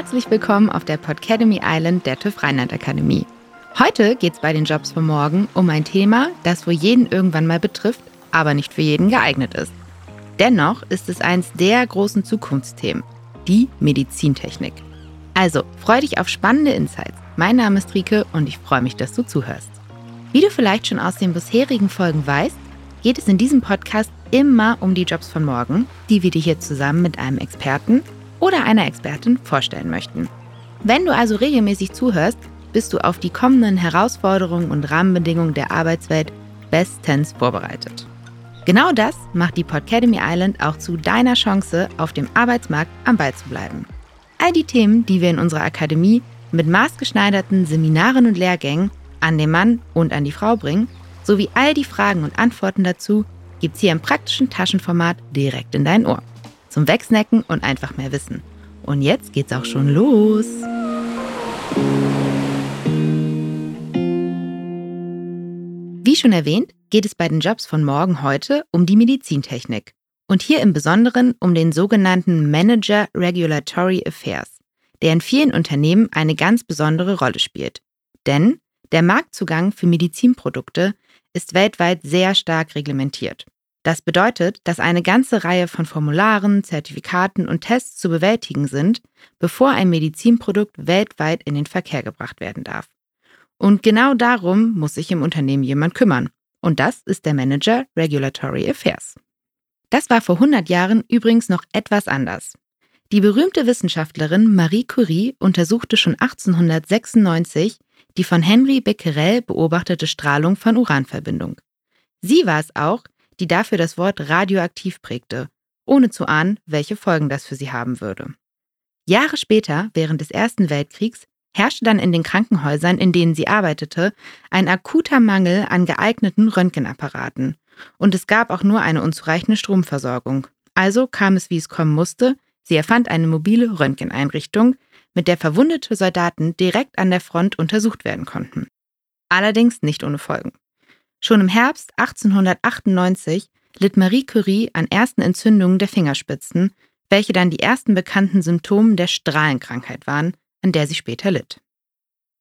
Herzlich willkommen auf der Podcademy Island der TÜV Rheinland Akademie. Heute geht es bei den Jobs von morgen um ein Thema, das wohl jeden irgendwann mal betrifft, aber nicht für jeden geeignet ist. Dennoch ist es eins der großen Zukunftsthemen, die Medizintechnik. Also freu dich auf spannende Insights. Mein Name ist Rike und ich freue mich, dass du zuhörst. Wie du vielleicht schon aus den bisherigen Folgen weißt, geht es in diesem Podcast immer um die Jobs von morgen, die wir dir hier zusammen mit einem Experten oder einer Expertin vorstellen möchten. Wenn du also regelmäßig zuhörst, bist du auf die kommenden Herausforderungen und Rahmenbedingungen der Arbeitswelt bestens vorbereitet. Genau das macht die Podcademy Island auch zu deiner Chance, auf dem Arbeitsmarkt am Ball zu bleiben. All die Themen, die wir in unserer Akademie mit maßgeschneiderten Seminaren und Lehrgängen an den Mann und an die Frau bringen, sowie all die Fragen und Antworten dazu, gibt's hier im praktischen Taschenformat direkt in dein Ohr. Zum Wegsnacken und einfach mehr Wissen. Und jetzt geht's auch schon los. Wie schon erwähnt, geht es bei den Jobs von morgen heute um die Medizintechnik. Und hier im Besonderen um den sogenannten Manager Regulatory Affairs, der in vielen Unternehmen eine ganz besondere Rolle spielt. Denn der Marktzugang für Medizinprodukte ist weltweit sehr stark reglementiert. Das bedeutet, dass eine ganze Reihe von Formularen, Zertifikaten und Tests zu bewältigen sind, bevor ein Medizinprodukt weltweit in den Verkehr gebracht werden darf. Und genau darum muss sich im Unternehmen jemand kümmern. Und das ist der Manager Regulatory Affairs. Das war vor 100 Jahren übrigens noch etwas anders. Die berühmte Wissenschaftlerin Marie Curie untersuchte schon 1896 die von Henry Becquerel beobachtete Strahlung von Uranverbindung. Sie war es auch, die dafür das Wort radioaktiv prägte, ohne zu ahnen, welche Folgen das für sie haben würde. Jahre später, während des Ersten Weltkriegs, herrschte dann in den Krankenhäusern, in denen sie arbeitete, ein akuter Mangel an geeigneten Röntgenapparaten. Und es gab auch nur eine unzureichende Stromversorgung. Also kam es, wie es kommen musste. Sie erfand eine mobile Röntgeneinrichtung, mit der verwundete Soldaten direkt an der Front untersucht werden konnten. Allerdings nicht ohne Folgen. Schon im Herbst 1898 litt Marie Curie an ersten Entzündungen der Fingerspitzen, welche dann die ersten bekannten Symptome der Strahlenkrankheit waren, an der sie später litt.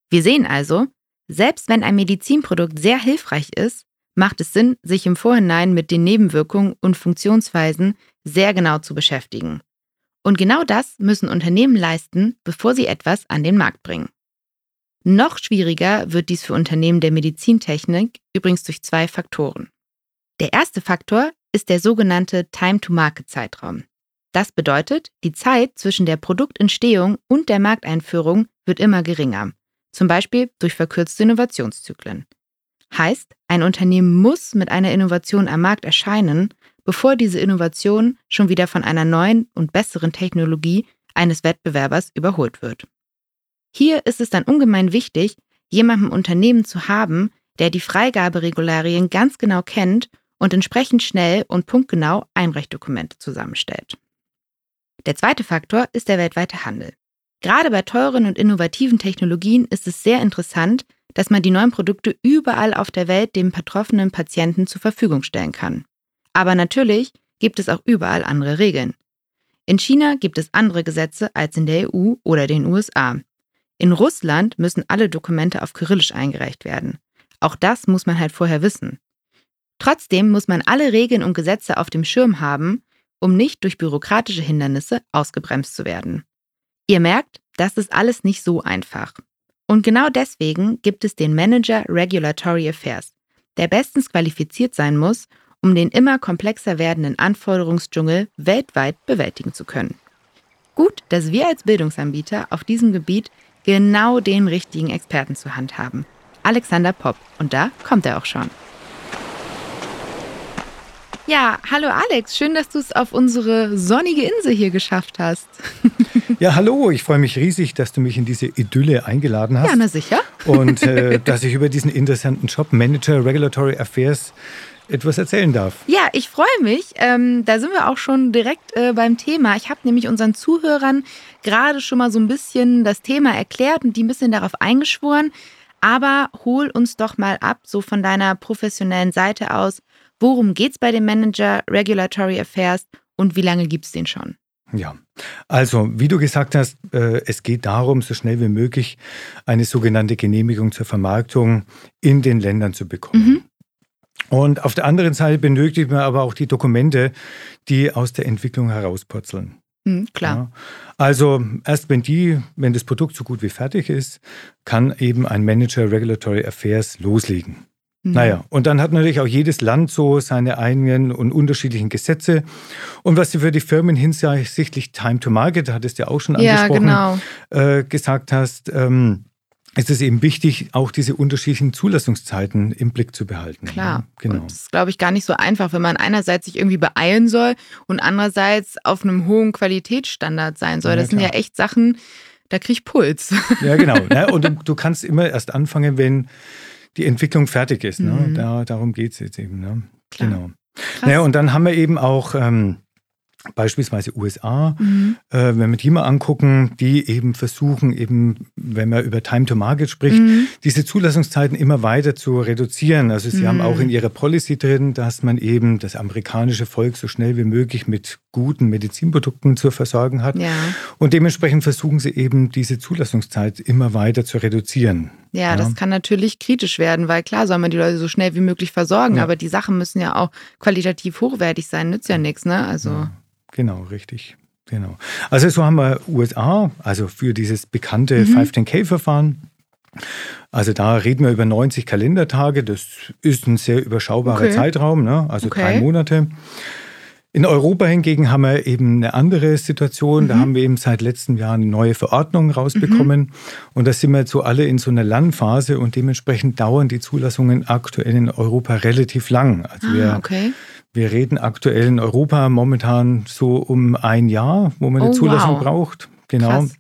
Wir sehen also, selbst wenn ein Medizinprodukt sehr hilfreich ist, macht es Sinn, sich im Vorhinein mit den Nebenwirkungen und Funktionsweisen sehr genau zu beschäftigen. Und genau das müssen Unternehmen leisten, bevor sie etwas an den Markt bringen. Noch schwieriger wird dies für Unternehmen der Medizintechnik übrigens durch zwei Faktoren. Der erste Faktor ist der sogenannte Time-to-Market-Zeitraum. Das bedeutet, die Zeit zwischen der Produktentstehung und der Markteinführung wird immer geringer, zum Beispiel durch verkürzte Innovationszyklen. Heißt, ein Unternehmen muss mit einer Innovation am Markt erscheinen, bevor diese Innovation schon wieder von einer neuen und besseren Technologie eines Wettbewerbers überholt wird. Hier ist es dann ungemein wichtig, jemanden im Unternehmen zu haben, der die Freigaberegularien ganz genau kennt und entsprechend schnell und punktgenau Einreichdokumente zusammenstellt. Der zweite Faktor ist der weltweite Handel. Gerade bei teuren und innovativen Technologien ist es sehr interessant, dass man die neuen Produkte überall auf der Welt dem betroffenen Patienten zur Verfügung stellen kann. Aber natürlich gibt es auch überall andere Regeln. In China gibt es andere Gesetze als in der EU oder den USA. In Russland müssen alle Dokumente auf Kyrillisch eingereicht werden. Auch das muss man halt vorher wissen. Trotzdem muss man alle Regeln und Gesetze auf dem Schirm haben um nicht durch bürokratische Hindernisse ausgebremst zu werden. Ihr merkt, das ist alles nicht so einfach. Und genau deswegen gibt es den Manager Regulatory Affairs, der bestens qualifiziert sein muss, um den immer komplexer werdenden Anforderungsdschungel weltweit bewältigen zu können. Gut, dass wir als Bildungsanbieter auf diesem Gebiet genau den richtigen Experten zur Hand haben. Alexander Popp. Und da kommt er auch schon. Ja, hallo Alex, schön, dass du es auf unsere sonnige Insel hier geschafft hast. Ja, hallo, ich freue mich riesig, dass du mich in diese Idylle eingeladen hast. Ja, na sicher. Und äh, dass ich über diesen interessanten Job Manager Regulatory Affairs etwas erzählen darf. Ja, ich freue mich. Ähm, da sind wir auch schon direkt äh, beim Thema. Ich habe nämlich unseren Zuhörern gerade schon mal so ein bisschen das Thema erklärt und die ein bisschen darauf eingeschworen. Aber hol uns doch mal ab, so von deiner professionellen Seite aus. Worum geht es bei dem Manager Regulatory Affairs und wie lange gibt es den schon? Ja, also wie du gesagt hast, äh, es geht darum, so schnell wie möglich eine sogenannte Genehmigung zur Vermarktung in den Ländern zu bekommen. Mhm. Und auf der anderen Seite benötigt man aber auch die Dokumente, die aus der Entwicklung herauspurzeln. Mhm, klar. Ja. Also erst wenn die, wenn das Produkt so gut wie fertig ist, kann eben ein Manager Regulatory Affairs loslegen. Mhm. Naja, und dann hat natürlich auch jedes Land so seine eigenen und unterschiedlichen Gesetze. Und was du für die Firmen hinsichtlich Time to Market, hattest du ja auch schon angesprochen, ja, genau. äh, gesagt hast, ähm, es ist eben wichtig, auch diese unterschiedlichen Zulassungszeiten im Blick zu behalten. Klar, genau. Und das ist, glaube ich, gar nicht so einfach, wenn man einerseits sich irgendwie beeilen soll und andererseits auf einem hohen Qualitätsstandard sein soll. Ja, das sind ja echt Sachen, da kriege ich Puls. Ja, genau. Ne? Und du, du, kannst immer erst anfangen, wenn die Entwicklung fertig ist. Ne? Mhm. Da, darum geht es jetzt eben. Ne? Genau. Naja, und dann haben wir eben auch ähm, beispielsweise USA, mhm. äh, wenn wir die mal angucken, die eben versuchen, eben, wenn man über Time to Market spricht, mhm. diese Zulassungszeiten immer weiter zu reduzieren. Also sie mhm. haben auch in ihrer Policy drin, dass man eben das amerikanische Volk so schnell wie möglich mit guten Medizinprodukten zu versorgen hat. Ja. Und dementsprechend versuchen sie eben, diese Zulassungszeit immer weiter zu reduzieren. Ja, ja, das kann natürlich kritisch werden, weil klar soll man die Leute so schnell wie möglich versorgen, ja. aber die Sachen müssen ja auch qualitativ hochwertig sein, nützt ja nichts, ne? Also. Genau, richtig. Genau. Also so haben wir USA, also für dieses bekannte mhm. 510K-Verfahren. Also da reden wir über 90 Kalendertage. Das ist ein sehr überschaubarer okay. Zeitraum, ne? also okay. drei Monate. In Europa hingegen haben wir eben eine andere Situation. Mhm. Da haben wir eben seit letztem Jahr eine neue Verordnung rausbekommen. Mhm. Und da sind wir jetzt so alle in so einer Lernphase und dementsprechend dauern die Zulassungen aktuell in Europa relativ lang. Also ah, wir, okay. wir reden aktuell in Europa momentan so um ein Jahr, wo man eine oh, Zulassung wow. braucht. Genau. Krass.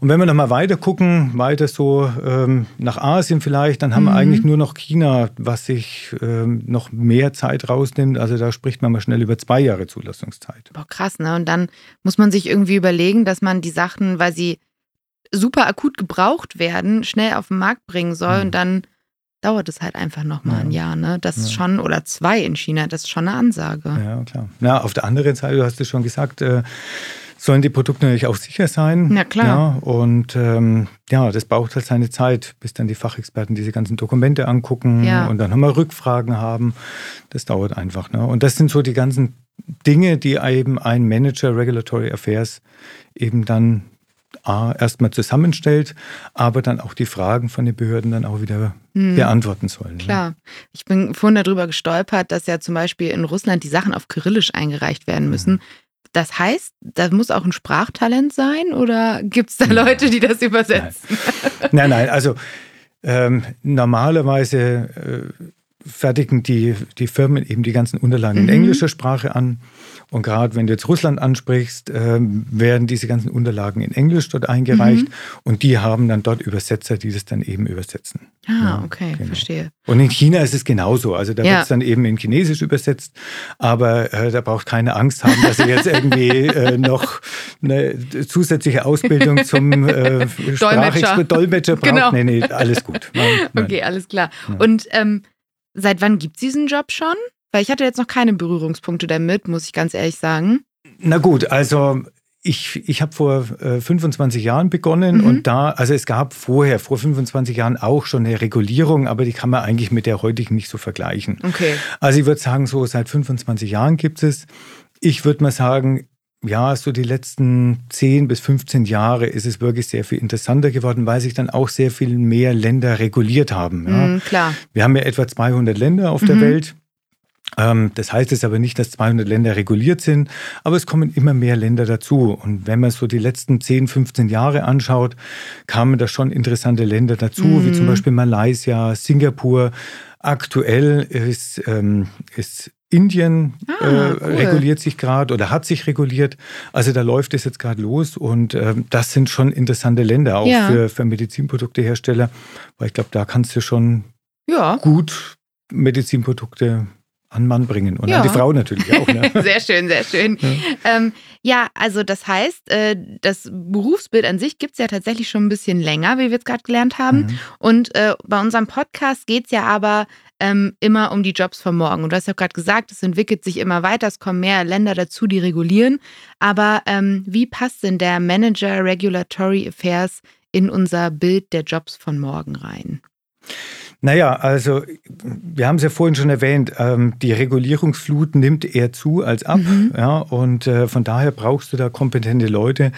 Und wenn wir nochmal weiter gucken, weiter so ähm, nach Asien vielleicht, dann haben mhm. wir eigentlich nur noch China, was sich ähm, noch mehr Zeit rausnimmt. Also da spricht man mal schnell über zwei Jahre Zulassungszeit. Boah, krass, ne? Und dann muss man sich irgendwie überlegen, dass man die Sachen, weil sie super akut gebraucht werden, schnell auf den Markt bringen soll. Mhm. Und dann dauert es halt einfach nochmal ja. ein Jahr, ne? Das ist ja. schon, oder zwei in China, das ist schon eine Ansage. Ja, klar. Ja, auf der anderen Seite, du hast es schon gesagt, äh, sollen die Produkte natürlich auch sicher sein. Na klar. Ja, und ähm, ja, das braucht halt seine Zeit, bis dann die Fachexperten diese ganzen Dokumente angucken ja. und dann nochmal Rückfragen haben. Das dauert einfach. Ne? Und das sind so die ganzen Dinge, die eben ein Manager Regulatory Affairs eben dann A, erstmal zusammenstellt, aber dann auch die Fragen von den Behörden dann auch wieder hm. beantworten sollen. Ne? Klar. Ich bin vorhin darüber gestolpert, dass ja zum Beispiel in Russland die Sachen auf Kyrillisch eingereicht werden müssen. Mhm. Das heißt, da muss auch ein Sprachtalent sein oder gibt es da Leute, die das übersetzen? Nein, nein, nein also ähm, normalerweise äh, fertigen die, die Firmen eben die ganzen Unterlagen mhm. in englischer Sprache an. Und gerade wenn du jetzt Russland ansprichst, äh, werden diese ganzen Unterlagen in Englisch dort eingereicht mhm. und die haben dann dort Übersetzer, die das dann eben übersetzen. Ah, ja, okay, genau. verstehe. Und in China ist es genauso. Also da ja. wird es dann eben in Chinesisch übersetzt, aber äh, da braucht keine Angst haben, dass er jetzt irgendwie äh, noch eine zusätzliche Ausbildung zum äh, Dolmetscher. Dolmetscher braucht. Genau. Nee, nee, alles gut. Nein, nein. Okay, alles klar. Ja. Und ähm, Seit wann gibt es diesen Job schon? Weil ich hatte jetzt noch keine Berührungspunkte damit, muss ich ganz ehrlich sagen. Na gut, also ich, ich habe vor äh, 25 Jahren begonnen mhm. und da, also es gab vorher, vor 25 Jahren auch schon eine Regulierung, aber die kann man eigentlich mit der heutigen nicht so vergleichen. Okay. Also ich würde sagen, so seit 25 Jahren gibt es. Ich würde mal sagen, ja, so die letzten 10 bis 15 Jahre ist es wirklich sehr viel interessanter geworden, weil sich dann auch sehr viel mehr Länder reguliert haben. Ja. Mm, klar. Wir haben ja etwa 200 Länder auf mhm. der Welt. Ähm, das heißt jetzt aber nicht, dass 200 Länder reguliert sind, aber es kommen immer mehr Länder dazu. Und wenn man so die letzten 10, 15 Jahre anschaut, kamen da schon interessante Länder dazu, mhm. wie zum Beispiel Malaysia, Singapur. Aktuell ist, ähm, ist Indien ah, äh, cool. reguliert sich gerade oder hat sich reguliert. Also da läuft es jetzt gerade los und äh, das sind schon interessante Länder, auch ja. für, für Medizinproduktehersteller, weil ich glaube, da kannst du schon ja. gut Medizinprodukte an Mann bringen und ja. an die Frau natürlich auch. Ne? sehr schön, sehr schön. Ja, ähm, ja also das heißt, äh, das Berufsbild an sich gibt es ja tatsächlich schon ein bisschen länger, wie wir es gerade gelernt haben. Mhm. Und äh, bei unserem Podcast geht es ja aber ähm, immer um die Jobs von morgen. Und du hast ja gerade gesagt, es entwickelt sich immer weiter, es kommen mehr Länder dazu, die regulieren. Aber ähm, wie passt denn der Manager Regulatory Affairs in unser Bild der Jobs von morgen rein? Naja, also wir haben es ja vorhin schon erwähnt, ähm, die Regulierungsflut nimmt eher zu als ab. Mhm. Ja, und äh, von daher brauchst du da kompetente Leute,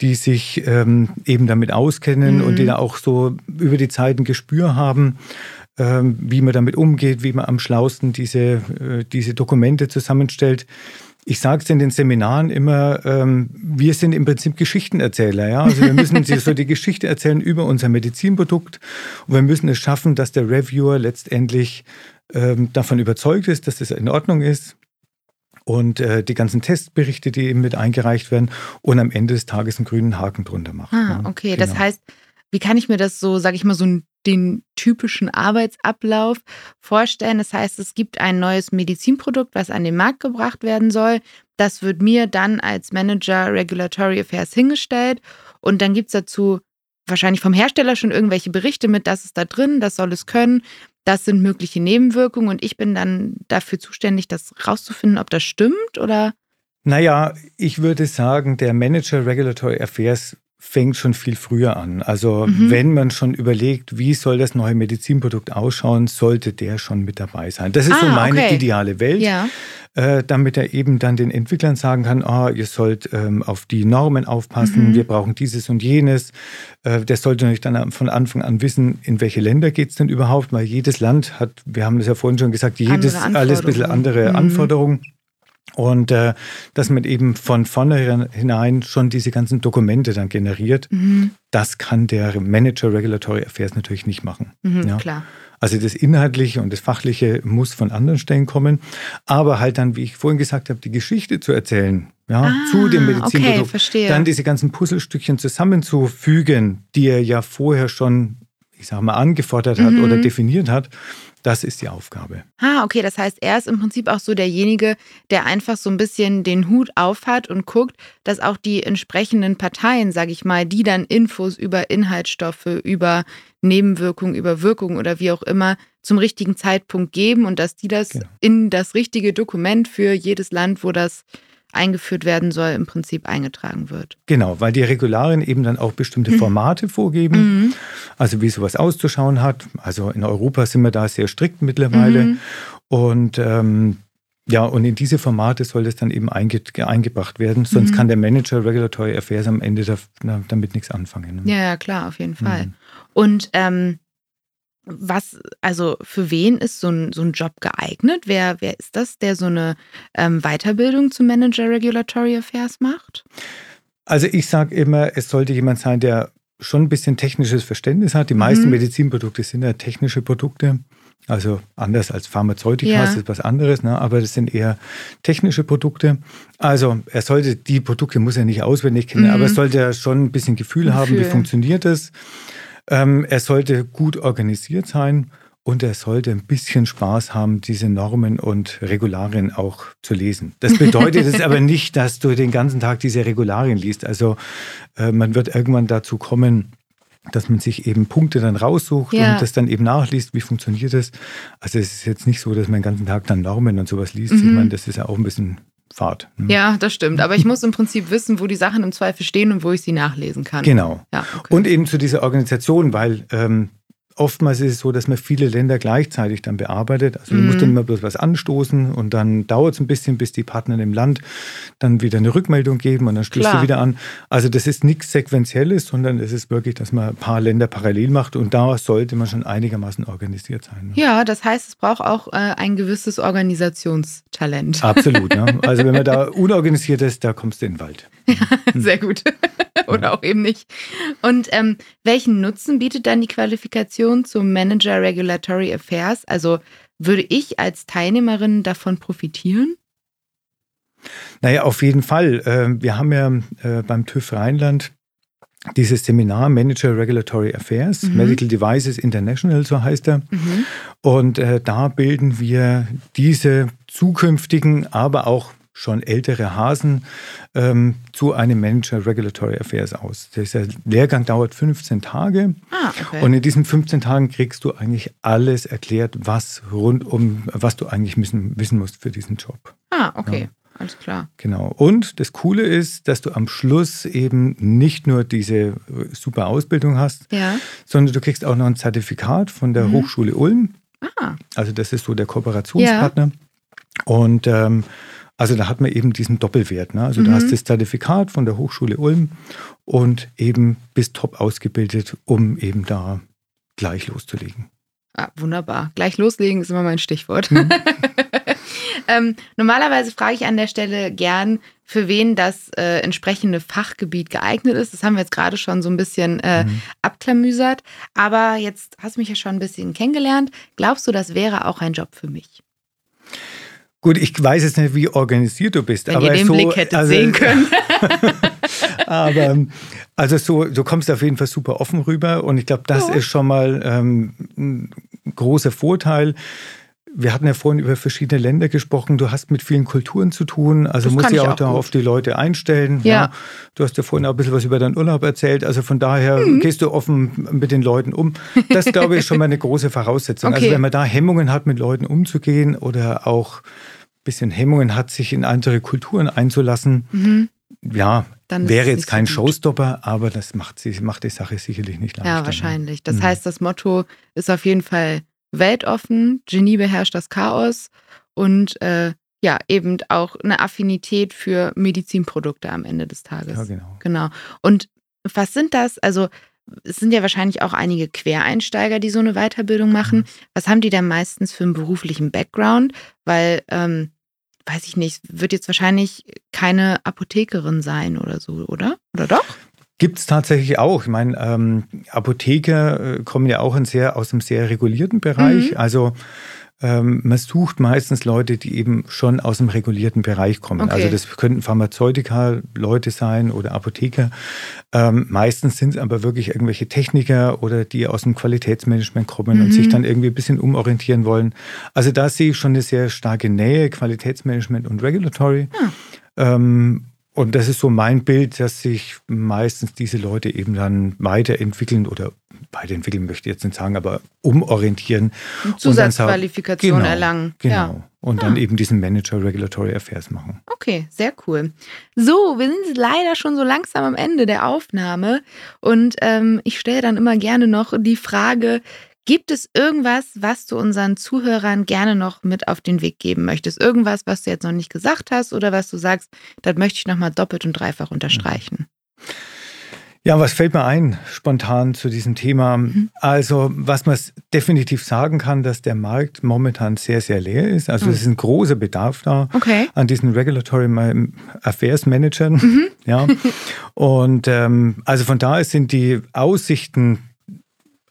die sich ähm, eben damit auskennen mhm. und die da auch so über die Zeiten Gespür haben, ähm, wie man damit umgeht, wie man am schlausten diese, äh, diese Dokumente zusammenstellt ich sage es in den Seminaren immer, ähm, wir sind im Prinzip Geschichtenerzähler. Ja? Also wir müssen so die Geschichte erzählen über unser Medizinprodukt und wir müssen es schaffen, dass der Reviewer letztendlich ähm, davon überzeugt ist, dass das in Ordnung ist und äh, die ganzen Testberichte, die eben mit eingereicht werden und am Ende des Tages einen grünen Haken drunter macht. Ah, okay. Genau. Das heißt, wie kann ich mir das so, sage ich mal, so ein den typischen Arbeitsablauf vorstellen. Das heißt, es gibt ein neues Medizinprodukt, was an den Markt gebracht werden soll. Das wird mir dann als Manager Regulatory Affairs hingestellt. Und dann gibt es dazu wahrscheinlich vom Hersteller schon irgendwelche Berichte mit, das ist da drin, das soll es können, das sind mögliche Nebenwirkungen. Und ich bin dann dafür zuständig, das rauszufinden, ob das stimmt oder. Naja, ich würde sagen, der Manager Regulatory Affairs fängt schon viel früher an. Also mhm. wenn man schon überlegt, wie soll das neue Medizinprodukt ausschauen, sollte der schon mit dabei sein. Das ist ah, so meine okay. ideale Welt. Ja. Äh, damit er eben dann den Entwicklern sagen kann, oh, ihr sollt ähm, auf die Normen aufpassen, mhm. wir brauchen dieses und jenes. Äh, der sollte natürlich dann von Anfang an wissen, in welche Länder geht es denn überhaupt, weil jedes Land hat, wir haben es ja vorhin schon gesagt, jedes alles ein bisschen andere mhm. Anforderungen. Und äh, dass man eben von vornherein schon diese ganzen Dokumente dann generiert, mhm. das kann der Manager Regulatory Affairs natürlich nicht machen. Mhm, ja? Klar. Also das Inhaltliche und das Fachliche muss von anderen Stellen kommen, aber halt dann, wie ich vorhin gesagt habe, die Geschichte zu erzählen, ja, ah, zu dem Medizinprodukt, okay, verstehe. dann diese ganzen Puzzlestückchen zusammenzufügen, die er ja vorher schon, ich sag mal, angefordert hat mhm. oder definiert hat das ist die Aufgabe. Ah, okay. Das heißt, er ist im Prinzip auch so derjenige, der einfach so ein bisschen den Hut aufhat und guckt, dass auch die entsprechenden Parteien, sage ich mal, die dann Infos über Inhaltsstoffe, über Nebenwirkungen, über Wirkungen oder wie auch immer zum richtigen Zeitpunkt geben und dass die das genau. in das richtige Dokument für jedes Land, wo das eingeführt werden soll, im Prinzip eingetragen wird. Genau, weil die Regularien eben dann auch bestimmte mhm. Formate mhm. vorgeben, mhm. also wie sowas auszuschauen hat. Also in Europa sind wir da sehr strikt mittlerweile. Mhm. Und ähm, ja, und in diese Formate soll das dann eben einge eingebracht werden, sonst mhm. kann der Manager Regulatory Affairs am Ende da, damit nichts anfangen. Ne? Ja, ja, klar, auf jeden Fall. Mhm. Und ähm, was, also für wen ist so ein, so ein Job geeignet? Wer, wer ist das, der so eine ähm, Weiterbildung zum Manager Regulatory Affairs macht? Also ich sage immer, es sollte jemand sein, der schon ein bisschen technisches Verständnis hat. Die meisten mhm. Medizinprodukte sind ja technische Produkte. Also anders als Pharmazeutika ja. ist was anderes, ne? aber das sind eher technische Produkte. Also er sollte, die Produkte muss er nicht auswendig kennen, mhm. aber er sollte schon ein bisschen Gefühl, Gefühl. haben, wie funktioniert das. Ähm, er sollte gut organisiert sein und er sollte ein bisschen Spaß haben, diese Normen und Regularien auch zu lesen. Das bedeutet es aber nicht, dass du den ganzen Tag diese Regularien liest. Also äh, man wird irgendwann dazu kommen, dass man sich eben Punkte dann raussucht ja. und das dann eben nachliest, wie funktioniert das. Also es ist jetzt nicht so, dass man den ganzen Tag dann Normen und sowas liest. Mhm. Ich meine, das ist ja auch ein bisschen Fahrt. Ne? Ja, das stimmt. Aber ich muss im Prinzip wissen, wo die Sachen im Zweifel stehen und wo ich sie nachlesen kann. Genau. Ja, okay. Und eben zu dieser Organisation, weil ähm, oftmals ist es so, dass man viele Länder gleichzeitig dann bearbeitet. Also du mhm. musst dann immer bloß was anstoßen und dann dauert es ein bisschen, bis die Partner im Land dann wieder eine Rückmeldung geben und dann stößt Klar. du wieder an. Also das ist nichts Sequenzielles, sondern es ist wirklich, dass man ein paar Länder parallel macht und da sollte man schon einigermaßen organisiert sein. Ne? Ja, das heißt, es braucht auch äh, ein gewisses Organisationstalent. Absolut. Ne? Also wenn man da unorganisiert ist, da kommst du in den Wald. Ja, sehr gut. Oder auch eben nicht. Und ähm, welchen Nutzen bietet dann die Qualifikation zum Manager Regulatory Affairs? Also würde ich als Teilnehmerin davon profitieren? Naja, auf jeden Fall. Ähm, wir haben ja äh, beim TÜV Rheinland dieses Seminar Manager Regulatory Affairs, mhm. Medical Devices International, so heißt er. Mhm. Und äh, da bilden wir diese zukünftigen, aber auch schon ältere Hasen ähm, zu einem Manager Regulatory Affairs aus. Der Lehrgang dauert 15 Tage ah, okay. und in diesen 15 Tagen kriegst du eigentlich alles erklärt, was rund um, was du eigentlich wissen, wissen musst für diesen Job. Ah, okay. Ja. Alles klar. Genau. Und das Coole ist, dass du am Schluss eben nicht nur diese äh, super Ausbildung hast, ja. sondern du kriegst auch noch ein Zertifikat von der mhm. Hochschule Ulm. Ah. Also das ist so der Kooperationspartner. Ja. Und ähm, also da hat man eben diesen Doppelwert. Ne? Also mhm. du hast das Zertifikat von der Hochschule Ulm und eben bist top ausgebildet, um eben da gleich loszulegen. Ah, wunderbar. Gleich loslegen ist immer mein Stichwort. Mhm. ähm, normalerweise frage ich an der Stelle gern, für wen das äh, entsprechende Fachgebiet geeignet ist. Das haben wir jetzt gerade schon so ein bisschen äh, mhm. abklamüsert. Aber jetzt hast du mich ja schon ein bisschen kennengelernt. Glaubst du, das wäre auch ein Job für mich? Gut, ich weiß jetzt nicht, wie organisiert du bist. Wenn aber ihr den so, Blick hättet also, sehen können. aber also so, du kommst auf jeden Fall super offen rüber und ich glaube, das ja. ist schon mal ähm, ein großer Vorteil. Wir hatten ja vorhin über verschiedene Länder gesprochen. Du hast mit vielen Kulturen zu tun, also das musst dich auch, auch da auf die Leute einstellen. Ja. ja. Du hast ja vorhin auch ein bisschen was über deinen Urlaub erzählt. Also von daher mhm. gehst du offen mit den Leuten um. Das, glaube ich, ist schon mal eine große Voraussetzung. Also okay. Also wenn man da Hemmungen hat, mit Leuten umzugehen oder auch ein bisschen Hemmungen hat, sich in andere Kulturen einzulassen, mhm. ja, dann wäre jetzt kein so Showstopper, aber das macht, macht die Sache sicherlich nicht leichter. Ja, ne? wahrscheinlich. Das mhm. heißt, das Motto ist auf jeden Fall weltoffen, Genie beherrscht das Chaos und äh, ja, eben auch eine Affinität für Medizinprodukte am Ende des Tages. Ja, genau. Genau. Und was sind das? Also, es sind ja wahrscheinlich auch einige Quereinsteiger, die so eine Weiterbildung machen. Mhm. Was haben die denn meistens für einen beruflichen Background? Weil, ähm, weiß ich nicht, wird jetzt wahrscheinlich keine Apothekerin sein oder so, oder? Oder doch? Gibt es tatsächlich auch. Ich meine, ähm, Apotheker äh, kommen ja auch sehr, aus einem sehr regulierten Bereich. Mhm. Also ähm, man sucht meistens Leute, die eben schon aus dem regulierten Bereich kommen. Okay. Also das könnten Pharmazeutika-Leute sein oder Apotheker. Ähm, meistens sind es aber wirklich irgendwelche Techniker oder die aus dem Qualitätsmanagement kommen mhm. und sich dann irgendwie ein bisschen umorientieren wollen. Also da sehe ich schon eine sehr starke Nähe, Qualitätsmanagement und Regulatory. Ja. Ähm, und das ist so mein Bild, dass sich meistens diese Leute eben dann weiterentwickeln oder weiterentwickeln möchte ich jetzt nicht sagen, aber umorientieren. Zusatzqualifikation genau, erlangen. Genau. Ja. Und dann ah. eben diesen Manager Regulatory Affairs machen. Okay, sehr cool. So, wir sind leider schon so langsam am Ende der Aufnahme. Und ähm, ich stelle dann immer gerne noch die Frage, Gibt es irgendwas, was du unseren Zuhörern gerne noch mit auf den Weg geben möchtest? Irgendwas, was du jetzt noch nicht gesagt hast oder was du sagst, das möchte ich nochmal doppelt und dreifach unterstreichen? Ja, was fällt mir ein spontan zu diesem Thema? Mhm. Also, was man definitiv sagen kann, dass der Markt momentan sehr, sehr leer ist. Also, mhm. es ist ein großer Bedarf da okay. an diesen Regulatory Affairs Managern. Mhm. Ja. Und ähm, also von daher sind die Aussichten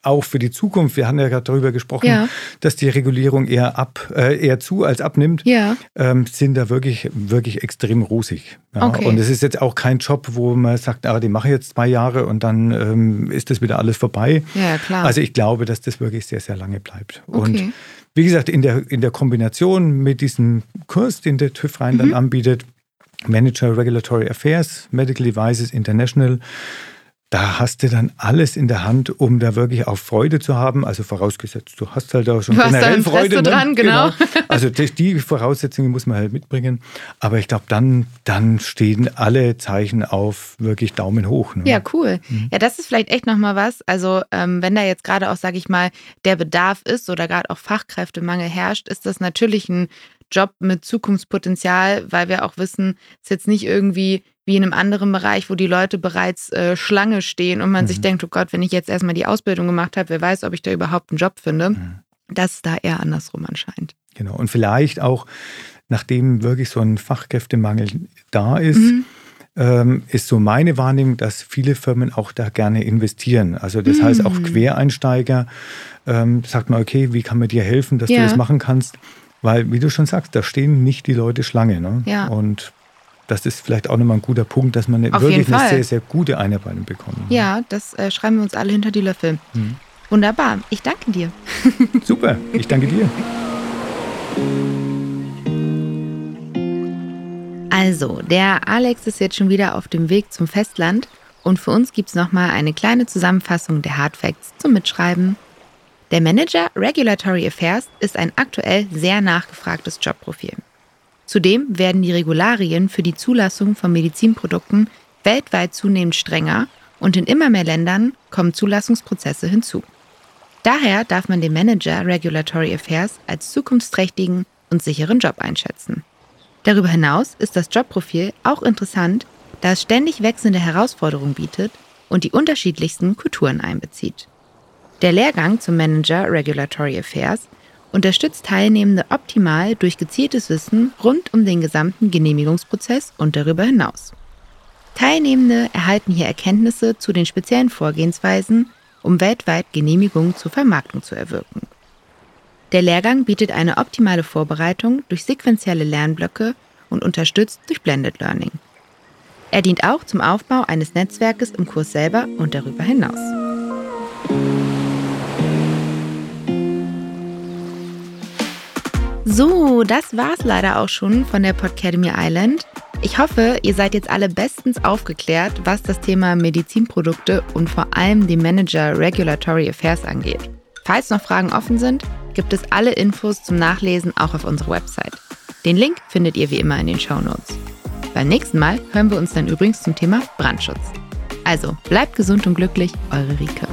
auch für die Zukunft, wir haben ja gerade darüber gesprochen, ja. dass die Regulierung eher ab, äh, eher zu als abnimmt, ja. ähm, sind da wirklich, wirklich extrem rosig. Ja? Okay. Und es ist jetzt auch kein Job, wo man sagt, ah, den mache ich jetzt zwei Jahre und dann ähm, ist das wieder alles vorbei. Ja, klar. Also ich glaube, dass das wirklich sehr, sehr lange bleibt. Okay. Und wie gesagt, in der, in der Kombination mit diesem Kurs, den der TÜV Rhein mhm. anbietet, Manager Regulatory Affairs, Medical Devices International, da hast du dann alles in der Hand, um da wirklich auch Freude zu haben. Also vorausgesetzt, du hast halt auch schon du generell hast Freude. Ne? dran, genau. genau. Also die Voraussetzungen muss man halt mitbringen. Aber ich glaube, dann, dann stehen alle Zeichen auf wirklich Daumen hoch. Ne? Ja, cool. Mhm. Ja, das ist vielleicht echt nochmal was. Also wenn da jetzt gerade auch, sage ich mal, der Bedarf ist oder gerade auch Fachkräftemangel herrscht, ist das natürlich ein Job mit Zukunftspotenzial, weil wir auch wissen, es ist jetzt nicht irgendwie wie in einem anderen Bereich, wo die Leute bereits äh, Schlange stehen und man mhm. sich denkt, oh Gott, wenn ich jetzt erstmal die Ausbildung gemacht habe, wer weiß, ob ich da überhaupt einen Job finde. Mhm. Das ist da eher andersrum anscheinend. Genau. Und vielleicht auch, nachdem wirklich so ein Fachkräftemangel da ist, mhm. ähm, ist so meine Wahrnehmung, dass viele Firmen auch da gerne investieren. Also das heißt auch mhm. Quereinsteiger ähm, sagt man, okay, wie kann man dir helfen, dass ja. du das machen kannst? Weil, wie du schon sagst, da stehen nicht die Leute Schlange. Ne? Ja. Und das ist vielleicht auch nochmal ein guter Punkt, dass man eine, wirklich eine sehr, sehr gute Einarbeitung bekommt. Ja, das äh, schreiben wir uns alle hinter die Löffel. Mhm. Wunderbar. Ich danke dir. Super. Ich danke dir. Also, der Alex ist jetzt schon wieder auf dem Weg zum Festland und für uns gibt es nochmal eine kleine Zusammenfassung der Hard Facts zum Mitschreiben. Der Manager Regulatory Affairs ist ein aktuell sehr nachgefragtes Jobprofil. Zudem werden die Regularien für die Zulassung von Medizinprodukten weltweit zunehmend strenger und in immer mehr Ländern kommen Zulassungsprozesse hinzu. Daher darf man den Manager Regulatory Affairs als zukunftsträchtigen und sicheren Job einschätzen. Darüber hinaus ist das Jobprofil auch interessant, da es ständig wechselnde Herausforderungen bietet und die unterschiedlichsten Kulturen einbezieht. Der Lehrgang zum Manager Regulatory Affairs unterstützt Teilnehmende optimal durch gezieltes Wissen rund um den gesamten Genehmigungsprozess und darüber hinaus. Teilnehmende erhalten hier Erkenntnisse zu den speziellen Vorgehensweisen, um weltweit Genehmigungen zur Vermarktung zu erwirken. Der Lehrgang bietet eine optimale Vorbereitung durch sequentielle Lernblöcke und unterstützt durch Blended Learning. Er dient auch zum Aufbau eines Netzwerkes im Kurs selber und darüber hinaus. So, das war's leider auch schon von der Podcademy Island. Ich hoffe, ihr seid jetzt alle bestens aufgeklärt, was das Thema Medizinprodukte und vor allem den Manager Regulatory Affairs angeht. Falls noch Fragen offen sind, gibt es alle Infos zum Nachlesen auch auf unserer Website. Den Link findet ihr wie immer in den Show Notes. Beim nächsten Mal hören wir uns dann übrigens zum Thema Brandschutz. Also bleibt gesund und glücklich, eure Rike.